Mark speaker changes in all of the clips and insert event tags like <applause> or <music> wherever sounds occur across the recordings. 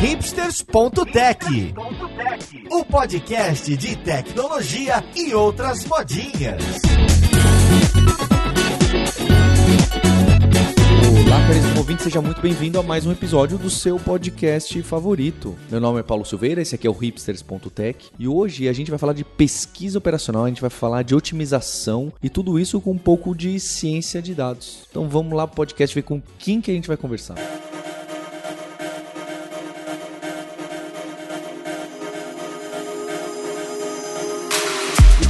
Speaker 1: hipsters.tech, o podcast de tecnologia e outras modinhas.
Speaker 2: Olá, caríssimo ouvinte, seja muito bem-vindo a mais um episódio do seu podcast favorito. Meu nome é Paulo Silveira, esse aqui é o hipsters.tech e hoje a gente vai falar de pesquisa operacional, a gente vai falar de otimização e tudo isso com um pouco de ciência de dados. Então vamos lá pro podcast ver com quem que a gente vai conversar.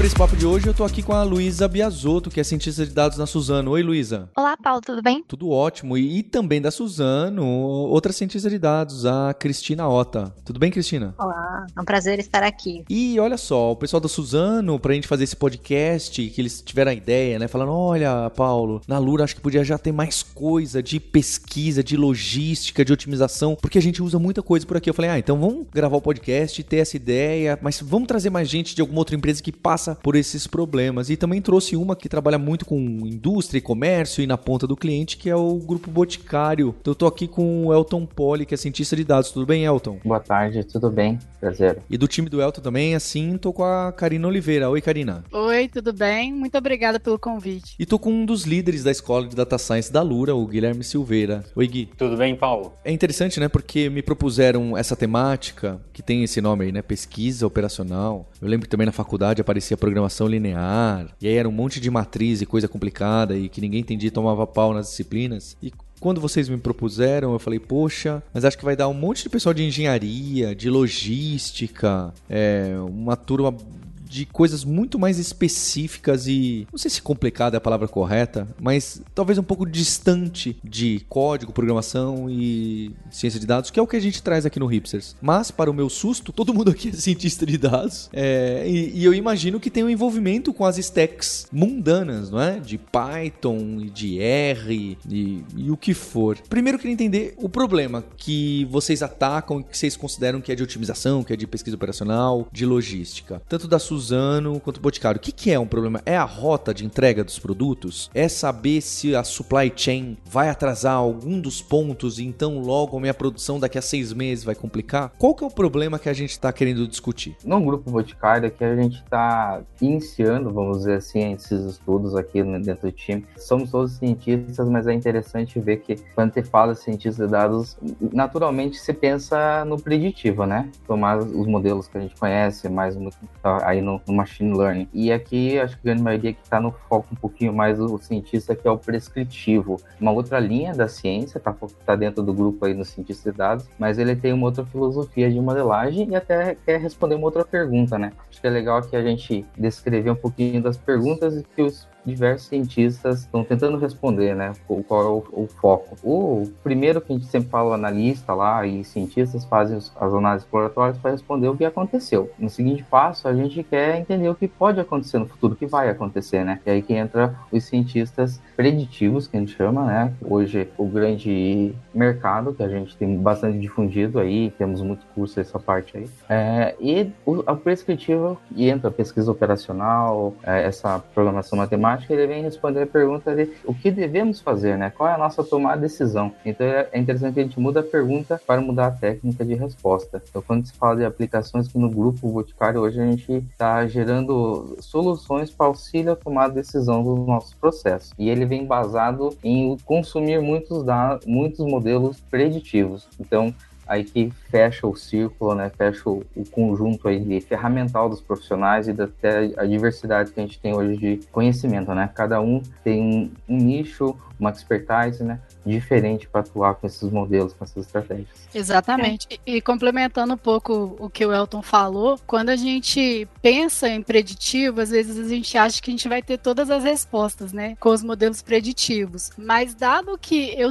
Speaker 2: Para esse papo de hoje, eu tô aqui com a Luísa Biasotto, que é cientista de dados na Suzano. Oi, Luísa.
Speaker 3: Olá, Paulo, tudo bem?
Speaker 2: Tudo ótimo. E, e, também da Suzano, outra cientista de dados, a Cristina Ota. Tudo bem, Cristina?
Speaker 3: Olá, é um prazer estar aqui.
Speaker 2: E olha só, o pessoal da Suzano, pra gente fazer esse podcast, que eles tiveram a ideia, né? Falando, olha, Paulo, na Lura acho que podia já ter mais coisa de pesquisa, de logística, de otimização, porque a gente usa muita coisa por aqui. Eu falei, ah, então vamos gravar o podcast, ter essa ideia, mas vamos trazer mais gente de alguma outra empresa que passa passa por esses problemas. E também trouxe uma que trabalha muito com indústria e comércio e na ponta do cliente, que é o Grupo Boticário. Então, eu tô aqui com o Elton Poli, que é cientista de dados. Tudo bem, Elton?
Speaker 4: Boa tarde, tudo bem? Prazer.
Speaker 2: E do time do Elton também, assim, tô com a Karina Oliveira. Oi, Karina.
Speaker 5: Oi, tudo bem? Muito obrigada pelo convite.
Speaker 2: E tô com um dos líderes da Escola de Data Science da Lura, o Guilherme Silveira. Oi, Gui.
Speaker 6: Tudo bem, Paulo?
Speaker 2: É interessante, né? Porque me propuseram essa temática, que tem esse nome aí, né? Pesquisa operacional. Eu lembro que também na faculdade aparecia programação linear, e aí era um monte de matriz e coisa complicada e que ninguém entendia e tomava pau nas disciplinas. E quando vocês me propuseram, eu falei, poxa, mas acho que vai dar um monte de pessoal de engenharia, de logística, é, uma turma de coisas muito mais específicas e não sei se complicada é a palavra correta, mas talvez um pouco distante de código, programação e ciência de dados, que é o que a gente traz aqui no Hipsters. Mas, para o meu susto, todo mundo aqui é cientista de dados é, e, e, eu imagino que tem um envolvimento com as stacks mundanas, não é? De Python de R e, e o que for. Primeiro, eu queria entender o problema que vocês atacam que vocês consideram que é de otimização, que é de pesquisa operacional, de logística. Tanto da sua Suzano quanto o Boticário. O que, que é um problema? É a rota de entrega dos produtos? É saber se a supply chain vai atrasar algum dos pontos e então logo a minha produção daqui a seis meses vai complicar? Qual que é o problema que a gente está querendo discutir?
Speaker 4: No grupo Boticário que a gente está iniciando, vamos dizer assim, esses estudos aqui dentro do time. Somos todos cientistas, mas é interessante ver que quando você fala cientista de dados, naturalmente você pensa no preditivo, né? Tomar os modelos que a gente conhece, mais aí no no, no machine learning. E aqui, acho que a grande maioria que está no foco um pouquinho mais do cientista, que é o prescritivo. Uma outra linha da ciência, está tá dentro do grupo aí no cientista de dados, mas ele tem uma outra filosofia de modelagem e até quer responder uma outra pergunta, né? Acho que é legal que a gente descrever um pouquinho das perguntas que os diversos cientistas estão tentando responder, né? Qual é o, o, foco. O primeiro que a gente sempre fala, analista lá e cientistas fazem as análises exploratórias para responder o que aconteceu. No seguinte passo, a gente quer entender o que pode acontecer no futuro, o que vai acontecer, né? E aí que entra os cientistas preditivos, que a gente chama, né? Hoje, o grande mercado que a gente tem bastante difundido aí, temos muito curso essa parte aí. É, e o, a prescritiva, e entra pesquisa operacional, é, essa programação matemática, matemática, ele vem responder a pergunta de o que devemos fazer, né? Qual é a nossa tomada de decisão? Então é, é interessante que a gente muda a pergunta para mudar a técnica de resposta. Então quando se fala de aplicações que no grupo Boticário hoje a gente está gerando soluções para auxílio tomada de decisão dos nossos processos. E ele vem basado em consumir muitos dados, muitos modelos preditivos. Então aí que fecha o círculo, né, fecha o, o, conjunto aí de ferramental dos profissionais e até a diversidade que a gente tem hoje de conhecimento, né? Cada um tem um, um nicho, uma expertise, né, diferente para atuar com esses modelos, com essas estratégias.
Speaker 5: Exatamente. E, e, complementando um pouco o que o Elton falou, quando a gente pensa em preditivo, às vezes a gente acha que a gente vai ter todas as respostas, né, com os modelos preditivos. Mas dado que eu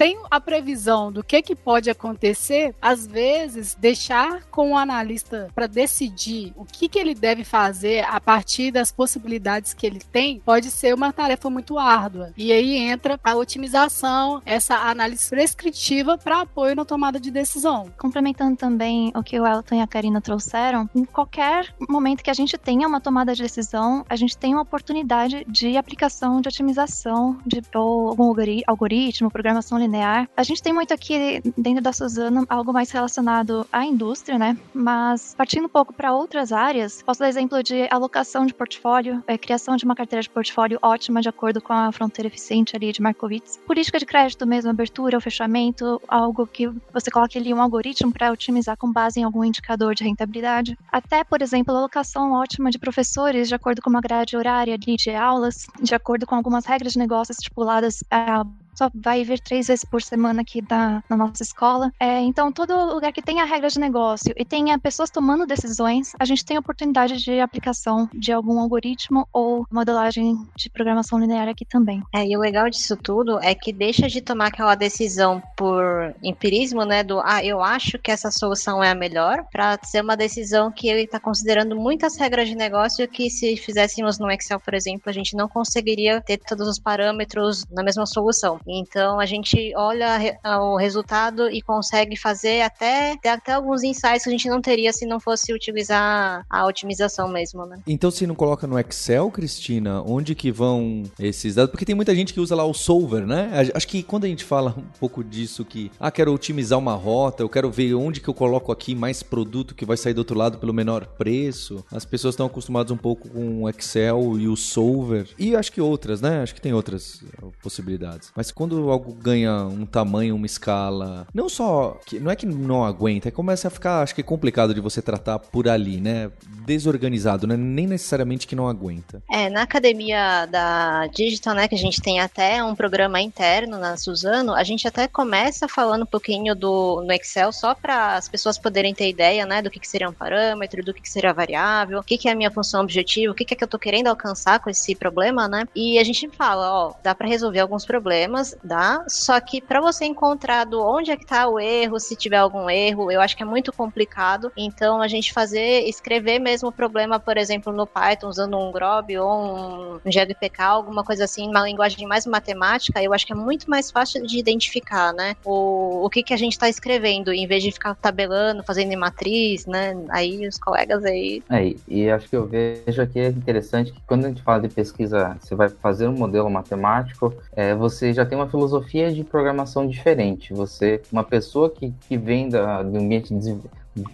Speaker 5: tenho a previsão do que, que pode acontecer, às vezes deixar com o analista para decidir o que, que ele deve fazer a partir das possibilidades que ele tem pode ser uma tarefa muito árdua. E aí entra a otimização, essa análise prescritiva para apoio na tomada de decisão.
Speaker 3: Complementando também o que o Elton e a Karina trouxeram, em qualquer momento que a gente tenha uma tomada de decisão, a gente tem uma oportunidade de aplicação de otimização de ou algum algoritmo, programação linear linear. A gente tem muito aqui dentro da Suzano algo mais relacionado à indústria, né? Mas partindo um pouco para outras áreas, posso dar exemplo de alocação de portfólio, é, criação de uma carteira de portfólio ótima de acordo com a fronteira eficiente ali de Markowitz, política de crédito mesmo, abertura ou fechamento, algo que você coloca ali um algoritmo para otimizar com base em algum indicador de rentabilidade. Até, por exemplo, alocação ótima de professores de acordo com uma grade horária ali de aulas, de acordo com algumas regras de negócio estipuladas a só vai vir três vezes por semana aqui da, na nossa escola. É, então, todo lugar que tenha regra de negócio e tenha pessoas tomando decisões, a gente tem oportunidade de aplicação de algum algoritmo ou modelagem de programação linear aqui também.
Speaker 6: É, e o legal disso tudo é que deixa de tomar aquela decisão por empirismo, né, do ah, eu acho que essa solução é a melhor, para ser uma decisão que ele está considerando muitas regras de negócio que se fizéssemos no Excel, por exemplo, a gente não conseguiria ter todos os parâmetros na mesma solução. Então a gente olha o resultado e consegue fazer até, até alguns insights que a gente não teria se não fosse utilizar a otimização mesmo, né?
Speaker 2: Então se não coloca no Excel, Cristina, onde que vão esses dados? Porque tem muita gente que usa lá o solver, né? Acho que quando a gente fala um pouco disso que, ah, quero otimizar uma rota, eu quero ver onde que eu coloco aqui mais produto que vai sair do outro lado pelo menor preço. As pessoas estão acostumadas um pouco com o Excel e o solver. E acho que outras, né? Acho que tem outras possibilidades. Mas quando algo ganha um tamanho, uma escala, não só que não é que não aguenta, é começa a ficar, acho que complicado de você tratar por ali, né? Desorganizado, né? Nem necessariamente que não aguenta.
Speaker 6: É, na academia da Digital, né, que a gente tem até um programa interno na Suzano, a gente até começa falando um pouquinho do no Excel só para as pessoas poderem ter ideia, né, do que, que seria um parâmetro, do que, que seria variável, o que, que é a minha função objetivo, o que, que é que eu tô querendo alcançar com esse problema, né? E a gente fala, ó, dá para resolver alguns problemas dá. Só que para você encontrar do onde é que tá o erro, se tiver algum erro, eu acho que é muito complicado. Então a gente fazer, escrever mesmo o problema, por exemplo, no Python, usando um Grob ou um, um GPK, alguma coisa assim, uma linguagem mais matemática, eu acho que é muito mais fácil de identificar, né? O, o que, que a gente está escrevendo, em vez de ficar tabelando, fazendo em matriz, né? Aí os colegas aí.
Speaker 4: É, e acho que eu vejo aqui é interessante que quando a gente fala de pesquisa, você vai fazer um modelo matemático, é, você já tem uma filosofia de programação diferente. Você, uma pessoa que, que vem da, do ambiente de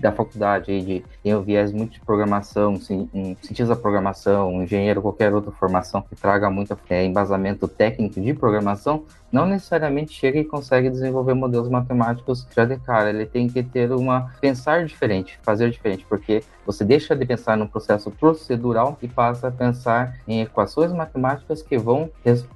Speaker 4: da faculdade aí de tem o viés muito de programação, um cientista da programação, um engenheiro, qualquer outra formação que traga muito é, embasamento técnico de programação, não necessariamente chega e consegue desenvolver modelos matemáticos já de cara. Ele tem que ter uma pensar diferente, fazer diferente, porque você deixa de pensar no processo procedural e passa a pensar em equações matemáticas que vão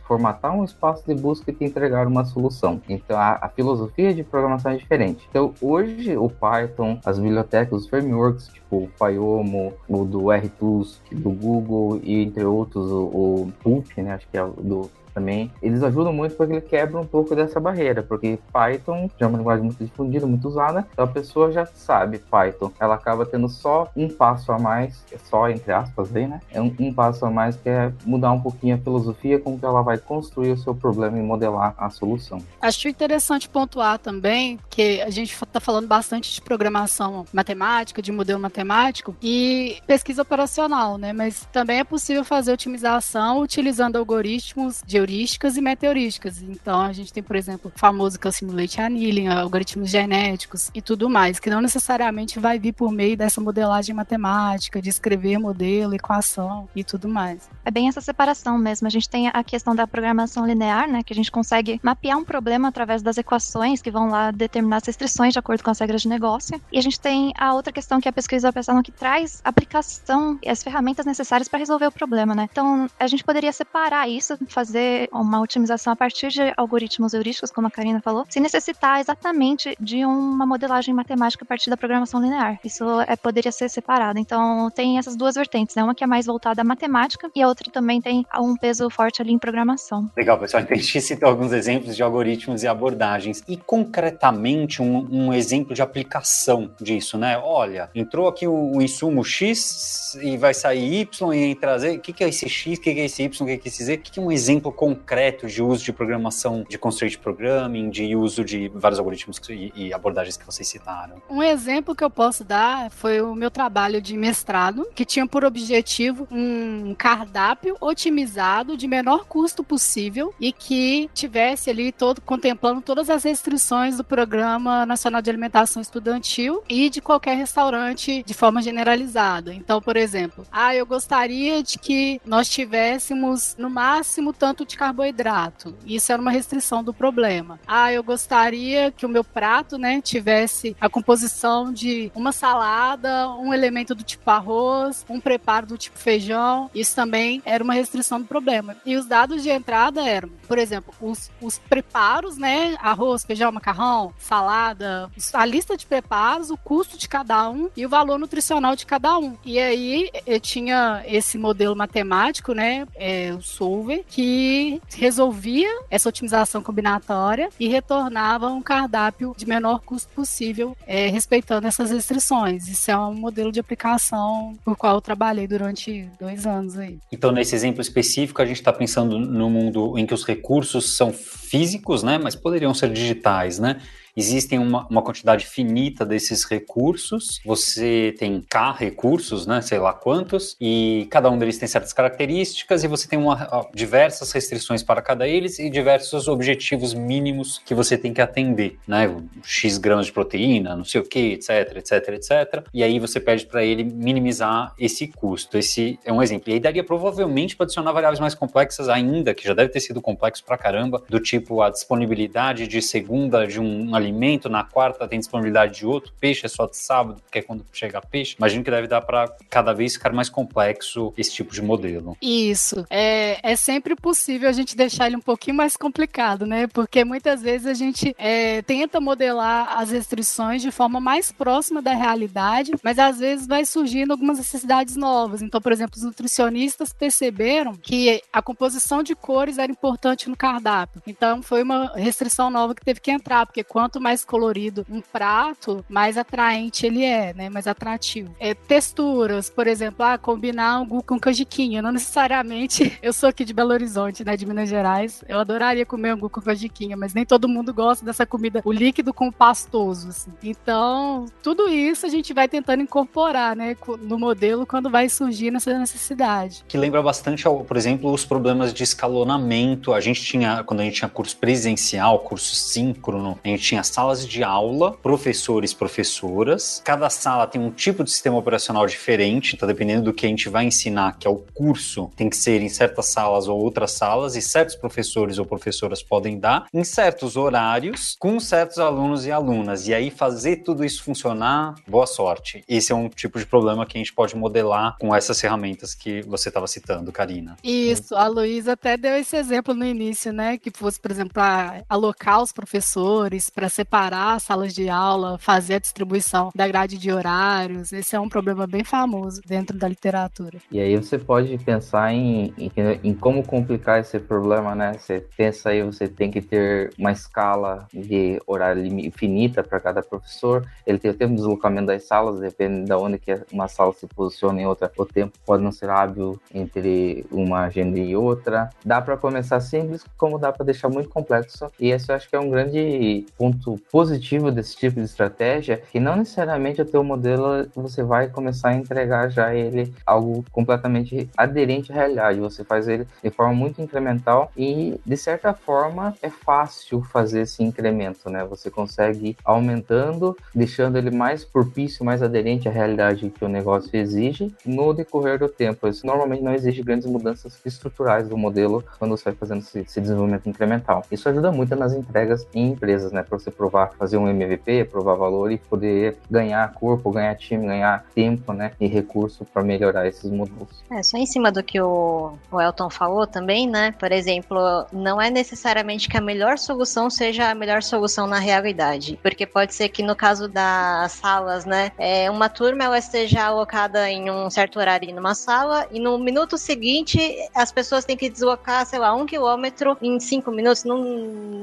Speaker 4: formatar um espaço de busca e te entregar uma solução. Então a, a filosofia de programação é diferente. Então hoje o Python, as bibliotecas, os frameworks, tipo o Pyomo, o do RTools, do Google e entre outros o, o Pulp, né, acho que é do também, eles ajudam muito porque ele quebra um pouco dessa barreira, porque Python já é uma linguagem muito difundida, muito usada, então a pessoa já sabe Python, ela acaba tendo só um passo a mais, é só entre aspas bem, né? É um, um, passo a mais que é mudar um pouquinho a filosofia com que ela vai construir o seu problema e modelar a solução.
Speaker 5: Acho interessante pontuar também que a gente está falando bastante de programação matemática, de modelo matemático e pesquisa operacional, né? Mas também é possível fazer otimização utilizando algoritmos de heurísticas e meteorísticas. Então, a gente tem, por exemplo, o famoso Simulate Annealing, algoritmos genéticos e tudo mais, que não necessariamente vai vir por meio dessa modelagem matemática, de escrever modelo, equação e tudo mais.
Speaker 3: É bem essa separação mesmo. A gente tem a questão da programação linear, né, que a gente consegue mapear um problema através das equações que vão lá determinar as restrições de acordo com as regras de negócio. E a gente tem a outra questão que a pesquisa operacional que traz aplicação e as ferramentas necessárias para resolver o problema, né? Então, a gente poderia separar isso, fazer uma otimização a partir de algoritmos heurísticos, como a Karina falou, sem necessitar exatamente de uma modelagem matemática a partir da programação linear. Isso é, poderia ser separado. Então, tem essas duas vertentes, né? Uma que é mais voltada à matemática e a outra também tem um peso forte ali em programação.
Speaker 7: Legal, pessoal. Então, a gente <laughs> citou alguns exemplos de algoritmos e abordagens. E, concretamente, um, um exemplo de aplicação disso, né? Olha, entrou aqui o, o insumo X e vai sair Y e Z. O que, que é esse X? O que, que é esse Y? O que, que é esse Z? O que, que é um exemplo concreto de uso de programação de constraint programming, de uso de vários algoritmos e, e abordagens que vocês citaram?
Speaker 5: Um exemplo que eu posso dar foi o meu trabalho de mestrado, que tinha por objetivo um cardápio otimizado de menor custo possível e que tivesse ali todo contemplando todas as restrições do Programa Nacional de Alimentação Estudantil e de qualquer restaurante de forma generalizada. Então, por exemplo, ah, eu gostaria de que nós tivéssemos no máximo tanto de carboidrato. Isso era uma restrição do problema. Ah, eu gostaria que o meu prato, né, tivesse a composição de uma salada, um elemento do tipo arroz, um preparo do tipo feijão. Isso também era uma restrição do problema. E os dados de entrada eram, por exemplo, os, os preparos, né, arroz, feijão, macarrão, salada, a lista de preparos, o custo de cada um e o valor nutricional de cada um. E aí eu tinha esse modelo matemático, né, é, o Solver, que resolvia essa otimização combinatória e retornava um cardápio de menor custo possível, é, respeitando essas restrições. Isso é um modelo de aplicação por qual eu trabalhei durante dois anos aí.
Speaker 7: Então, nesse exemplo específico, a gente está pensando no mundo em que os recursos são físicos, né, mas poderiam ser digitais, né? Existem uma, uma quantidade finita desses recursos, você tem K recursos, né, sei lá quantos, e cada um deles tem certas características, e você tem uma, diversas restrições para cada eles e diversos objetivos mínimos que você tem que atender, né, X gramas de proteína, não sei o que, etc, etc, etc, e aí você pede para ele minimizar esse custo. Esse é um exemplo. E aí daria provavelmente para adicionar variáveis mais complexas ainda, que já deve ter sido complexo para caramba, do tipo a disponibilidade de segunda de um alimento, na quarta tem disponibilidade de outro, peixe é só de sábado, porque é quando chega peixe. Imagino que deve dar para cada vez ficar mais complexo esse tipo de modelo.
Speaker 5: Isso. É, é sempre possível a gente deixar ele um pouquinho mais complicado, né? Porque muitas vezes a gente é, tenta modelar as restrições de forma mais próxima da realidade, mas às vezes vai surgindo algumas necessidades novas. Então, por exemplo, os nutricionistas perceberam que a composição de cores era importante no cardápio. Então, foi uma restrição nova que teve que entrar, porque quanto quanto mais colorido um prato, mais atraente ele é, né? Mais atrativo. É, texturas, por exemplo, ah, combinar angu com canjiquinha. Não necessariamente. <laughs> Eu sou aqui de Belo Horizonte, né? De Minas Gerais. Eu adoraria comer angu com canjiquinha, mas nem todo mundo gosta dessa comida, o líquido com o pastoso. Assim. Então, tudo isso a gente vai tentando incorporar, né? No modelo quando vai surgir essa necessidade.
Speaker 7: Que lembra bastante, por exemplo, os problemas de escalonamento. A gente tinha, quando a gente tinha curso presencial, curso síncrono, a gente tinha salas de aula, professores, professoras. Cada sala tem um tipo de sistema operacional diferente, então dependendo do que a gente vai ensinar, que é o curso, tem que ser em certas salas ou outras salas, e certos professores ou professoras podem dar em certos horários, com certos alunos e alunas. E aí fazer tudo isso funcionar, boa sorte. Esse é um tipo de problema que a gente pode modelar com essas ferramentas que você estava citando, Karina.
Speaker 5: Isso, a Luísa até deu esse exemplo no início, né? Que fosse, por exemplo, alocar os professores, para separar as salas de aula, fazer a distribuição da grade de horários. Esse é um problema bem famoso dentro da literatura.
Speaker 4: E aí você pode pensar em, em, em como complicar esse problema, né? Você pensa aí, você tem que ter uma escala de horário infinita para cada professor. Ele tem o tempo de deslocamento das salas, depende de onde que uma sala se posiciona em outra. O tempo pode não ser hábil entre uma agenda e outra. Dá para começar simples, como dá para deixar muito complexo. E esse eu acho que é um grande ponto ponto positivo desse tipo de estratégia que não necessariamente o teu modelo você vai começar a entregar já ele algo completamente aderente à realidade. Você faz ele de forma muito incremental e de certa forma é fácil fazer esse incremento, né? Você consegue ir aumentando, deixando ele mais propício, mais aderente à realidade que o negócio exige no decorrer do tempo. Isso normalmente não exige grandes mudanças estruturais do modelo quando você vai fazendo esse, desenvolvimento incremental. Isso ajuda muito nas entregas em empresas, né? Para você provar, fazer um MVP, provar valor e poder ganhar corpo, ganhar time, ganhar tempo, né, e recurso para melhorar esses módulos.
Speaker 6: É, só em cima do que o, o Elton falou também, né, por exemplo, não é necessariamente que a melhor solução seja a melhor solução na realidade, porque pode ser que no caso das salas, né, é, uma turma ela esteja alocada em um certo horário numa sala e no minuto seguinte as pessoas têm que deslocar, sei lá, um quilômetro em cinco minutos, não,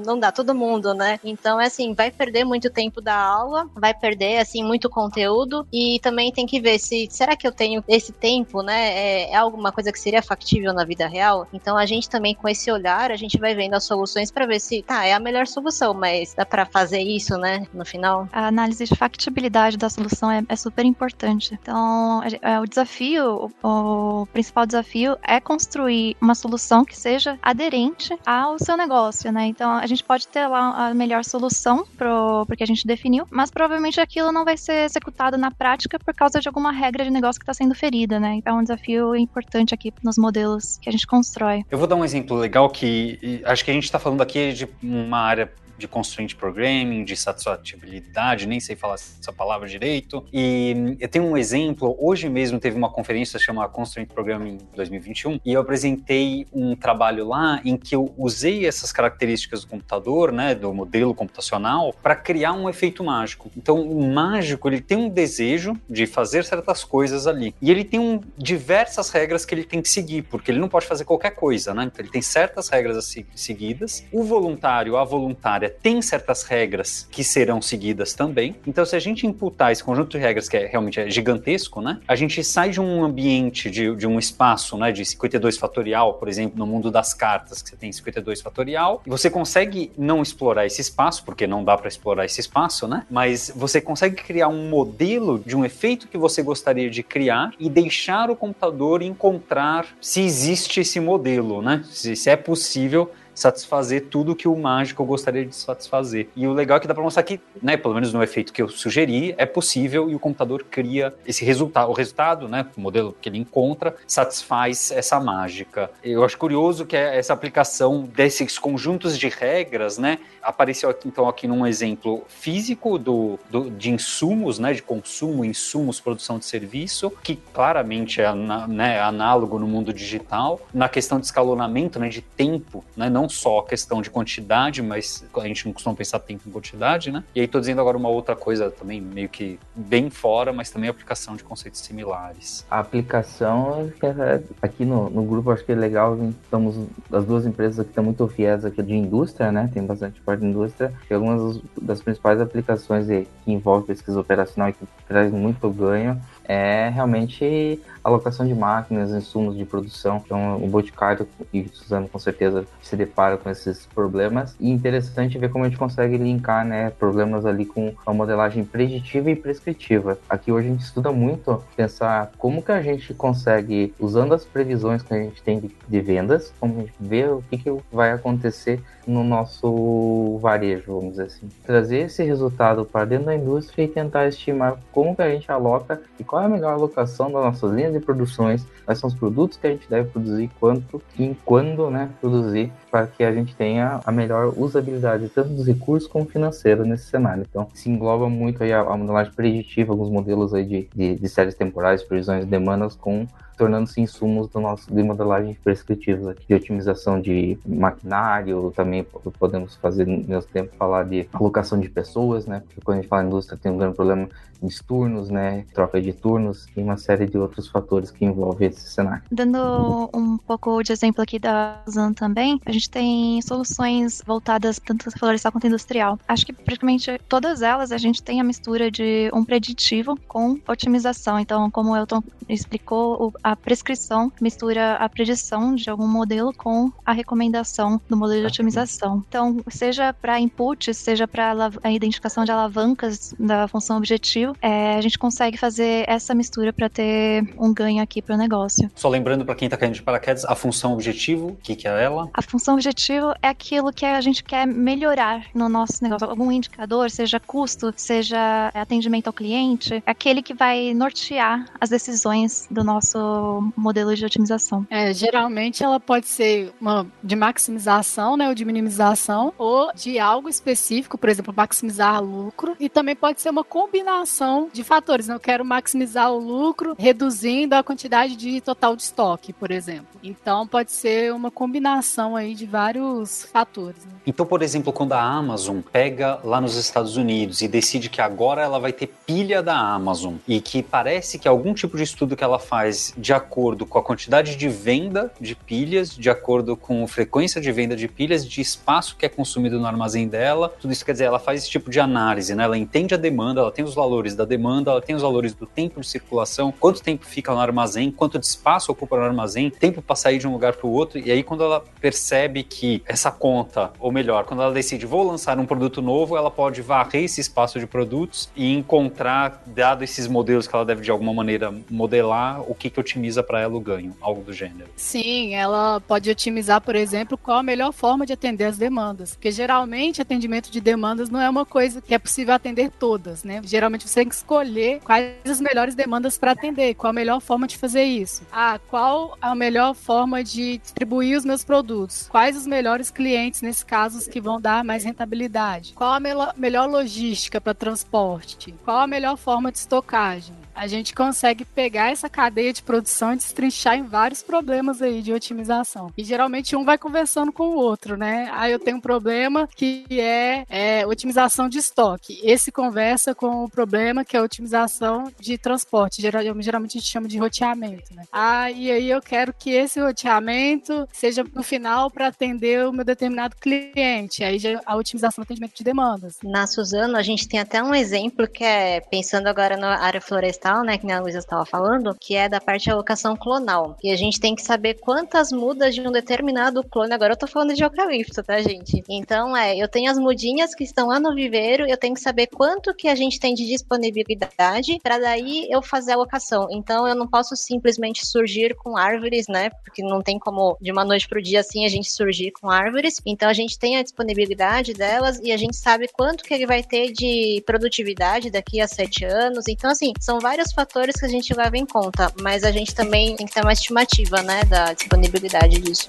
Speaker 6: não dá todo mundo, né? Então essa assim, vai perder muito tempo da aula, vai perder, assim, muito conteúdo e também tem que ver se, será que eu tenho esse tempo, né? É, é alguma coisa que seria factível na vida real? Então a gente também, com esse olhar, a gente vai vendo as soluções para ver se, tá, é a melhor solução, mas dá para fazer isso, né, no final?
Speaker 3: A análise de factibilidade da solução é, é super importante. Então, é, o desafio, o, o principal desafio é construir uma solução que seja aderente ao seu negócio, né? Então, a gente pode ter lá a melhor solução pro, porque a gente definiu, mas provavelmente aquilo não vai ser executado na prática por causa de alguma regra de negócio que está sendo ferida, né? Então, é um desafio importante aqui nos modelos que a gente constrói.
Speaker 7: Eu vou dar um exemplo legal que acho que a gente está falando aqui de uma área de constraint programming, de satisfatibilidade, nem sei falar essa palavra direito. E eu tenho um exemplo, hoje mesmo teve uma conferência chamada Constraint Programming 2021 e eu apresentei um trabalho lá em que eu usei essas características do computador, né, do modelo computacional, para criar um efeito mágico. Então, o mágico, ele tem um desejo de fazer certas coisas ali. E ele tem um, diversas regras que ele tem que seguir, porque ele não pode fazer qualquer coisa, né? Então, ele tem certas regras a seguidas. O voluntário, a voluntária área tem certas regras que serão seguidas também. Então, se a gente imputar esse conjunto de regras, que é realmente é gigantesco, né? A gente sai de um ambiente, de, de um espaço, né? De 52 fatorial, por exemplo, no mundo das cartas, que você tem 52 fatorial, você consegue não explorar esse espaço, porque não dá para explorar esse espaço, né? Mas você consegue criar um modelo de um efeito que você gostaria de criar e deixar o computador encontrar se existe esse modelo, né? Se, se é possível satisfazer tudo que o mágico gostaria de satisfazer. E o legal é que dá para mostrar que, né, pelo menos no efeito que eu sugeri, é possível e o computador cria esse resultado. O resultado, né, o modelo que ele encontra, satisfaz essa mágica. Eu acho curioso que essa aplicação desses conjuntos de regras, né, apareceu aqui, então aqui num exemplo físico do, do, de insumos, né, de consumo, insumos, produção de serviço, que claramente é né, análogo no mundo digital, na questão de escalonamento, né, de tempo, né, não só a questão de quantidade, mas a gente não costuma pensar tempo em quantidade, né? E aí tô dizendo agora uma outra coisa também, meio que bem fora, mas também aplicação de conceitos similares.
Speaker 4: A aplicação, é, aqui no, no grupo, acho que é legal, estamos, as duas empresas aqui estão muito fiéis aqui de indústria, né? Tem bastante parte de indústria, e algumas das principais aplicações que envolvem pesquisa operacional e que traz muito ganho é realmente alocação de máquinas, insumos de produção. Então, o Boticário e Suzano com certeza se depara com esses problemas. E interessante ver como a gente consegue linkar né, problemas ali com a modelagem preditiva e prescritiva. Aqui hoje a gente estuda muito pensar como que a gente consegue, usando as previsões que a gente tem de, de vendas, como a gente vê o que, que vai acontecer no nosso varejo, vamos dizer assim. Trazer esse resultado para dentro da indústria e tentar estimar como que a gente aloca e qual é a melhor alocação das nossas linhas produções, quais são os produtos que a gente deve produzir, quanto e quando né, produzir, para que a gente tenha a melhor usabilidade, tanto dos recursos como financeiro nesse cenário. Então, se engloba muito aí a, a modelagem preditiva, alguns modelos aí de, de, de séries temporais, previsões de demandas com tornando-se insumos do nosso de modelagem prescritivos aqui, de otimização de maquinário, também podemos fazer no mesmo tempo falar de alocação de pessoas, né? Porque quando a gente fala em indústria tem um grande problema de turnos, né? Troca de turnos e uma série de outros fatores que envolvem esse cenário.
Speaker 3: Dando um pouco de exemplo aqui da Zan também, a gente tem soluções voltadas tanto florestal quanto industrial. Acho que praticamente todas elas a gente tem a mistura de um preditivo com otimização. Então, como o Elton explicou, a prescrição mistura a predição de algum modelo com a recomendação do modelo de otimização. Então, seja para input, seja para a identificação de alavancas da função objetivo, é, a gente consegue fazer essa mistura para ter um ganho aqui para o negócio.
Speaker 7: Só lembrando para quem está caindo de paraquedas, a função objetivo, o que, que é ela?
Speaker 3: A função objetivo é aquilo que a gente quer melhorar no nosso negócio. Algum indicador, seja custo, seja atendimento ao cliente, é aquele que vai nortear as decisões do nosso modelo de otimização.
Speaker 5: É, geralmente ela pode ser uma de maximização, né, ou de minimização, ou de algo específico, por exemplo, maximizar lucro, e também pode ser uma combinação de fatores. Né? Eu quero maximizar o lucro reduzindo a quantidade de total de estoque, por exemplo. Então pode ser uma combinação aí de vários fatores. Né?
Speaker 7: Então, por exemplo, quando a Amazon pega lá nos Estados Unidos e decide que agora ela vai ter pilha da Amazon e que parece que algum tipo de estudo que ela faz de acordo com a quantidade de venda de pilhas, de acordo com a frequência de venda de pilhas, de espaço que é consumido no armazém dela. Tudo isso quer dizer, ela faz esse tipo de análise, né? Ela entende a demanda, ela tem os valores da demanda, ela tem os valores do tempo de circulação, quanto tempo fica no armazém, quanto de espaço ocupa no armazém, tempo para sair de um lugar para o outro. E aí, quando ela percebe que essa conta, ou melhor, quando ela decide vou lançar um produto novo, ela pode varrer esse espaço de produtos e encontrar, dado esses modelos que ela deve de alguma maneira modelar, o que, que otimiza para ela o ganho, algo do gênero.
Speaker 5: Sim, ela pode otimizar, por exemplo, qual a melhor forma de atender as demandas. Porque geralmente atendimento de demandas não é uma coisa que é possível atender todas, né? Geralmente você tem que escolher quais as melhores demandas para atender, qual a melhor forma de fazer isso. Ah, qual a melhor forma de distribuir os meus produtos? Quais os melhores clientes, nesse caso, que vão dar mais rentabilidade? Qual a melhor logística para transporte? Qual a melhor forma de estocagem? A gente consegue pegar essa cadeia de produção e destrinchar em vários problemas aí de otimização. E geralmente um vai conversando com o outro, né? Aí eu tenho um problema que é, é otimização de estoque. Esse conversa com o problema que é otimização de transporte. Geralmente a gente chama de roteamento, né? Ah, e aí eu quero que esse roteamento seja no final para atender o meu determinado cliente. Aí a otimização do atendimento de demandas.
Speaker 6: Na Suzano, a gente tem até um exemplo que é, pensando agora na área florestal, né, que a Luísa estava falando, que é da parte de alocação clonal. E a gente tem que saber quantas mudas de um determinado clone. Agora eu tô falando de eucalipto, tá, gente? Então, é, eu tenho as mudinhas que estão lá no viveiro, eu tenho que saber quanto que a gente tem de disponibilidade para daí eu fazer a alocação. Então, eu não posso simplesmente surgir com árvores, né? Porque não tem como de uma noite pro dia assim a gente surgir com árvores. Então, a gente tem a disponibilidade delas e a gente sabe quanto que ele vai ter de produtividade daqui a sete anos. Então, assim, são vários vários fatores que a gente leva em conta, mas a gente também tem que ter uma estimativa, né, da disponibilidade disso.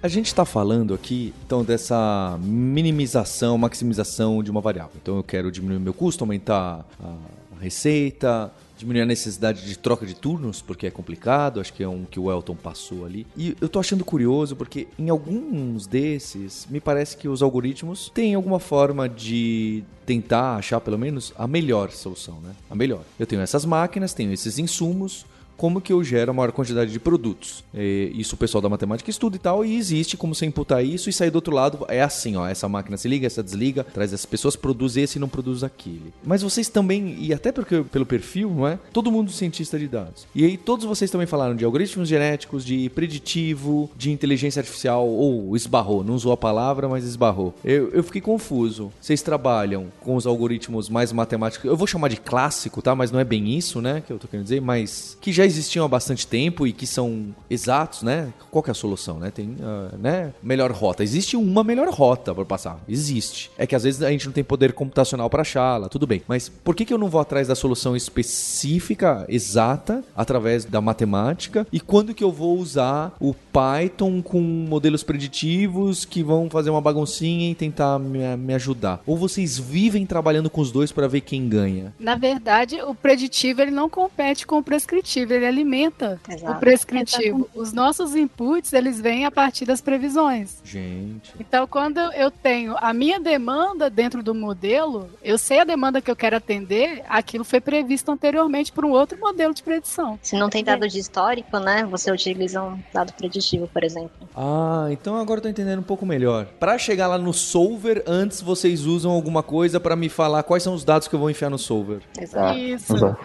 Speaker 2: A gente está falando aqui, então, dessa minimização, maximização de uma variável. Então, eu quero diminuir meu custo, aumentar a receita, diminuir a necessidade de troca de turnos, porque é complicado, acho que é um que o Elton passou ali. E eu tô achando curioso porque em alguns desses, me parece que os algoritmos têm alguma forma de tentar achar pelo menos a melhor solução, né? A melhor. Eu tenho essas máquinas, tenho esses insumos, como que eu gero a maior quantidade de produtos. E isso o pessoal da matemática estuda e tal, e existe como você imputar isso e sair do outro lado. É assim, ó, essa máquina se liga, essa desliga, traz essas pessoas, produz esse e não produz aquele. Mas vocês também, e até porque pelo perfil, não é? Todo mundo cientista de dados. E aí todos vocês também falaram de algoritmos genéticos, de preditivo, de inteligência artificial, ou esbarrou, não usou a palavra, mas esbarrou. Eu, eu fiquei confuso. Vocês trabalham com os algoritmos mais matemáticos, eu vou chamar de clássico, tá? Mas não é bem isso, né, que eu tô querendo dizer, mas que já existiam há bastante tempo e que são exatos, né? Qual é a solução, né? Tem, uh, né? Melhor rota. Existe uma melhor rota para passar. Existe. É que às vezes a gente não tem poder computacional para achá-la, tudo bem. Mas por que, que eu não vou atrás da solução específica, exata, através da matemática? E quando que eu vou usar o Python com modelos preditivos que vão fazer uma baguncinha e tentar me, me ajudar? Ou vocês vivem trabalhando com os dois para ver quem ganha?
Speaker 5: Na verdade, o preditivo ele não compete com o prescritivo, ele alimenta Exato. o prescritivo. Os nossos inputs, eles vêm a partir das previsões.
Speaker 2: Gente.
Speaker 5: Então, quando eu tenho a minha demanda dentro do modelo, eu sei a demanda que eu quero atender, aquilo foi previsto anteriormente por um outro modelo de predição.
Speaker 6: Se não tem dado de histórico, né, você utiliza um dado preditivo, por exemplo.
Speaker 2: Ah, então agora eu tô entendendo um pouco melhor. Para chegar lá no solver, antes vocês usam alguma coisa para me falar quais são os dados que eu vou enfiar no solver.
Speaker 6: Exato.
Speaker 5: Isso.
Speaker 2: Ah.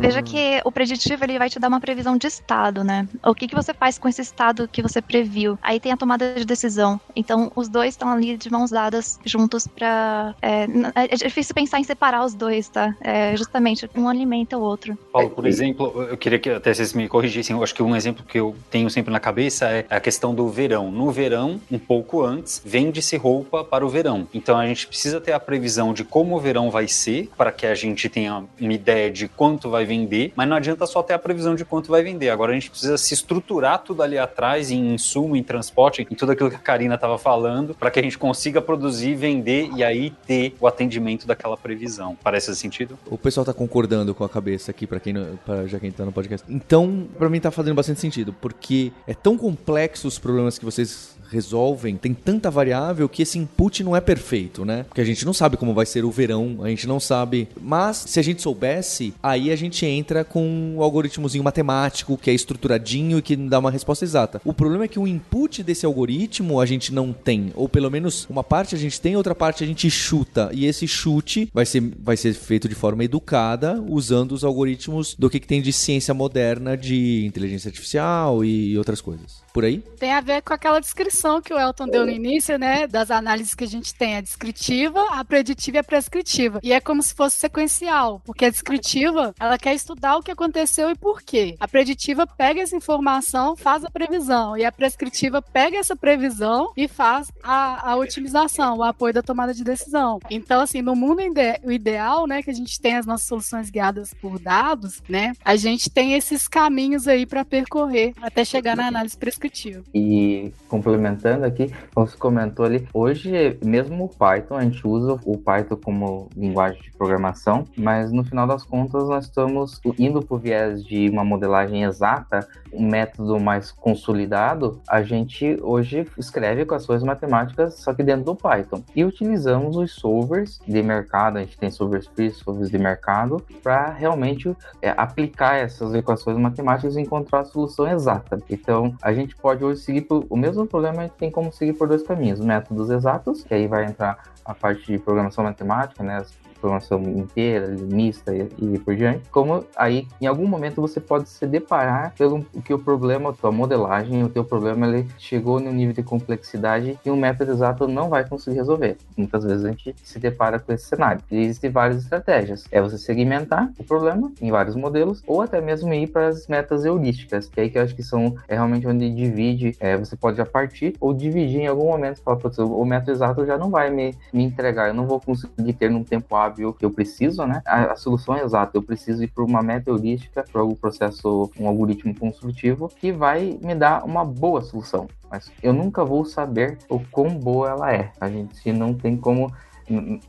Speaker 3: Veja que o preditivo ele vai te dar uma previsão de estado, né? O que, que você faz com esse estado que você previu? Aí tem a tomada de decisão. Então, os dois estão ali de mãos dadas juntos para é, é, difícil pensar em separar os dois, tá? É, justamente, um alimenta o outro.
Speaker 7: Paulo, por exemplo, eu queria que até vocês me corrigissem. Eu acho que um exemplo que eu tenho sempre na cabeça é a questão do verão. No verão, um pouco antes, vende-se roupa para o verão. Então, a gente precisa ter a previsão de como o verão vai ser, para que a gente tenha uma ideia de quanto vai vender, mas não adianta só ter a previsão de quanto vai vender. Agora a gente precisa se estruturar tudo ali atrás, em insumo, em transporte, em tudo aquilo que a Karina estava falando, para que a gente consiga produzir, vender e aí ter o atendimento daquela previsão. Parece sentido?
Speaker 2: O pessoal tá concordando com a cabeça aqui, para quem não, pra, já quem tá no podcast. Então, para mim tá fazendo bastante sentido, porque é tão complexo os problemas que vocês resolvem tem tanta variável que esse input não é perfeito, né? Porque a gente não sabe como vai ser o verão, a gente não sabe. Mas se a gente soubesse, aí a gente entra com um algoritmozinho matemático que é estruturadinho e que dá uma resposta exata. O problema é que o input desse algoritmo a gente não tem, ou pelo menos uma parte a gente tem, outra parte a gente chuta. E esse chute vai ser, vai ser feito de forma educada, usando os algoritmos do que, que tem de ciência moderna de inteligência artificial e outras coisas por aí?
Speaker 5: Tem a ver com aquela descrição que o Elton deu no início, né? Das análises que a gente tem, a descritiva, a preditiva e a prescritiva. E é como se fosse sequencial, porque a descritiva, ela quer estudar o que aconteceu e por quê. A preditiva pega essa informação, faz a previsão, e a prescritiva pega essa previsão e faz a, a otimização, o apoio da tomada de decisão. Então, assim, no mundo ide o ideal, né, que a gente tem as nossas soluções guiadas por dados, né, a gente tem esses caminhos aí para percorrer até chegar na análise prescritiva
Speaker 4: E complementando aqui, você comentou ali, hoje mesmo o Python, a gente usa o Python como linguagem de programação, mas no final das contas nós estamos indo por viés de uma modelagem exata, um método mais consolidado, a gente hoje escreve equações matemáticas só que dentro do Python. E utilizamos os solvers de mercado, a gente tem solvers free, solvers de mercado, para realmente é, aplicar essas equações matemáticas e encontrar a solução exata. Então, a gente pode hoje seguir por, o mesmo problema, a gente tem como seguir por dois caminhos: métodos exatos, que aí vai entrar a parte de programação matemática, né, programação inteira, mista e, e, por diante, como aí em algum momento você pode se deparar pelo que o problema, a tua modelagem, o teu problema ele chegou no nível de complexidade que um método exato não vai conseguir resolver. Muitas vezes a gente se depara com esse cenário. E existem várias estratégias. É você segmentar o problema em vários modelos ou até mesmo ir para as metas heurísticas, que é aí que eu acho que são é realmente onde divide, é, você pode já partir ou dividir em algum momento, falar, o método exato já não vai me, me entregar, eu não vou conseguir ter num tempo hábil hábil que eu preciso, né? A, a solução é exata. Eu preciso ir para uma meta heurística, para um processo, um algoritmo construtivo que vai me dar uma boa solução. Mas eu nunca vou saber o quão boa ela é. A gente não tem como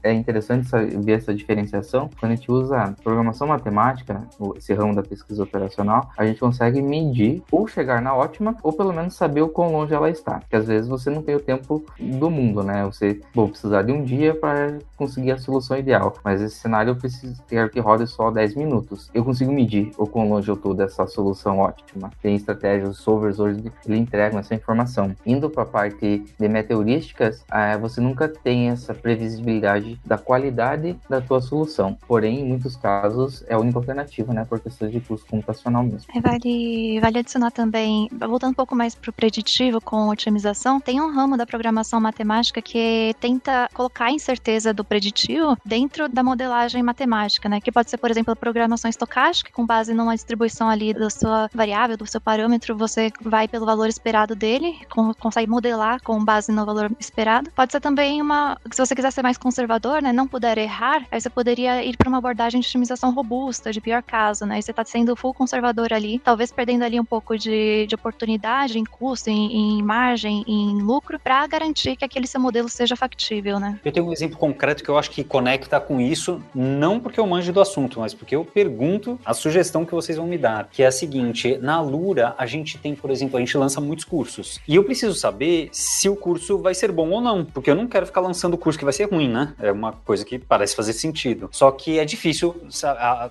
Speaker 4: é interessante ver essa diferenciação. Quando a gente usa programação matemática, esse ramo da pesquisa operacional, a gente consegue medir ou chegar na ótima, ou pelo menos saber o quão longe ela está. Porque às vezes você não tem o tempo do mundo, né? Você vou precisar de um dia para conseguir a solução ideal, mas esse cenário eu preciso ter que rode só 10 minutos. Eu consigo medir o quão longe eu estou dessa solução ótima. Tem estratégias, solvers hoje que entregam essa informação. Indo para a parte de meteorísticas, é, você nunca tem essa previsibilidade da qualidade da tua solução. Porém, em muitos casos, é a única alternativa, né? Por questões de custo computacional mesmo.
Speaker 3: É, vale, vale adicionar também, voltando um pouco mais para o preditivo com otimização, tem um ramo da programação matemática que tenta colocar a incerteza do preditivo dentro da modelagem matemática, né? Que pode ser, por exemplo, programação estocástica, com base numa distribuição ali da sua variável, do seu parâmetro, você vai pelo valor esperado dele, consegue modelar com base no valor esperado. Pode ser também uma, se você quiser ser mais conservador, né, não puder errar, aí você poderia ir para uma abordagem de otimização robusta, de pior caso, né? Aí você está sendo full conservador ali, talvez perdendo ali um pouco de, de oportunidade em custo, em, em margem, em lucro, para garantir que aquele seu modelo seja factível, né?
Speaker 7: Eu tenho um exemplo concreto que eu acho que conecta com isso, não porque eu manjo do assunto, mas porque eu pergunto a sugestão que vocês vão me dar, que é a seguinte: na Lura a gente tem, por exemplo, a gente lança muitos cursos e eu preciso saber se o curso vai ser bom ou não, porque eu não quero ficar lançando curso que vai ser ruim, né? É uma coisa que parece fazer sentido. Só que é difícil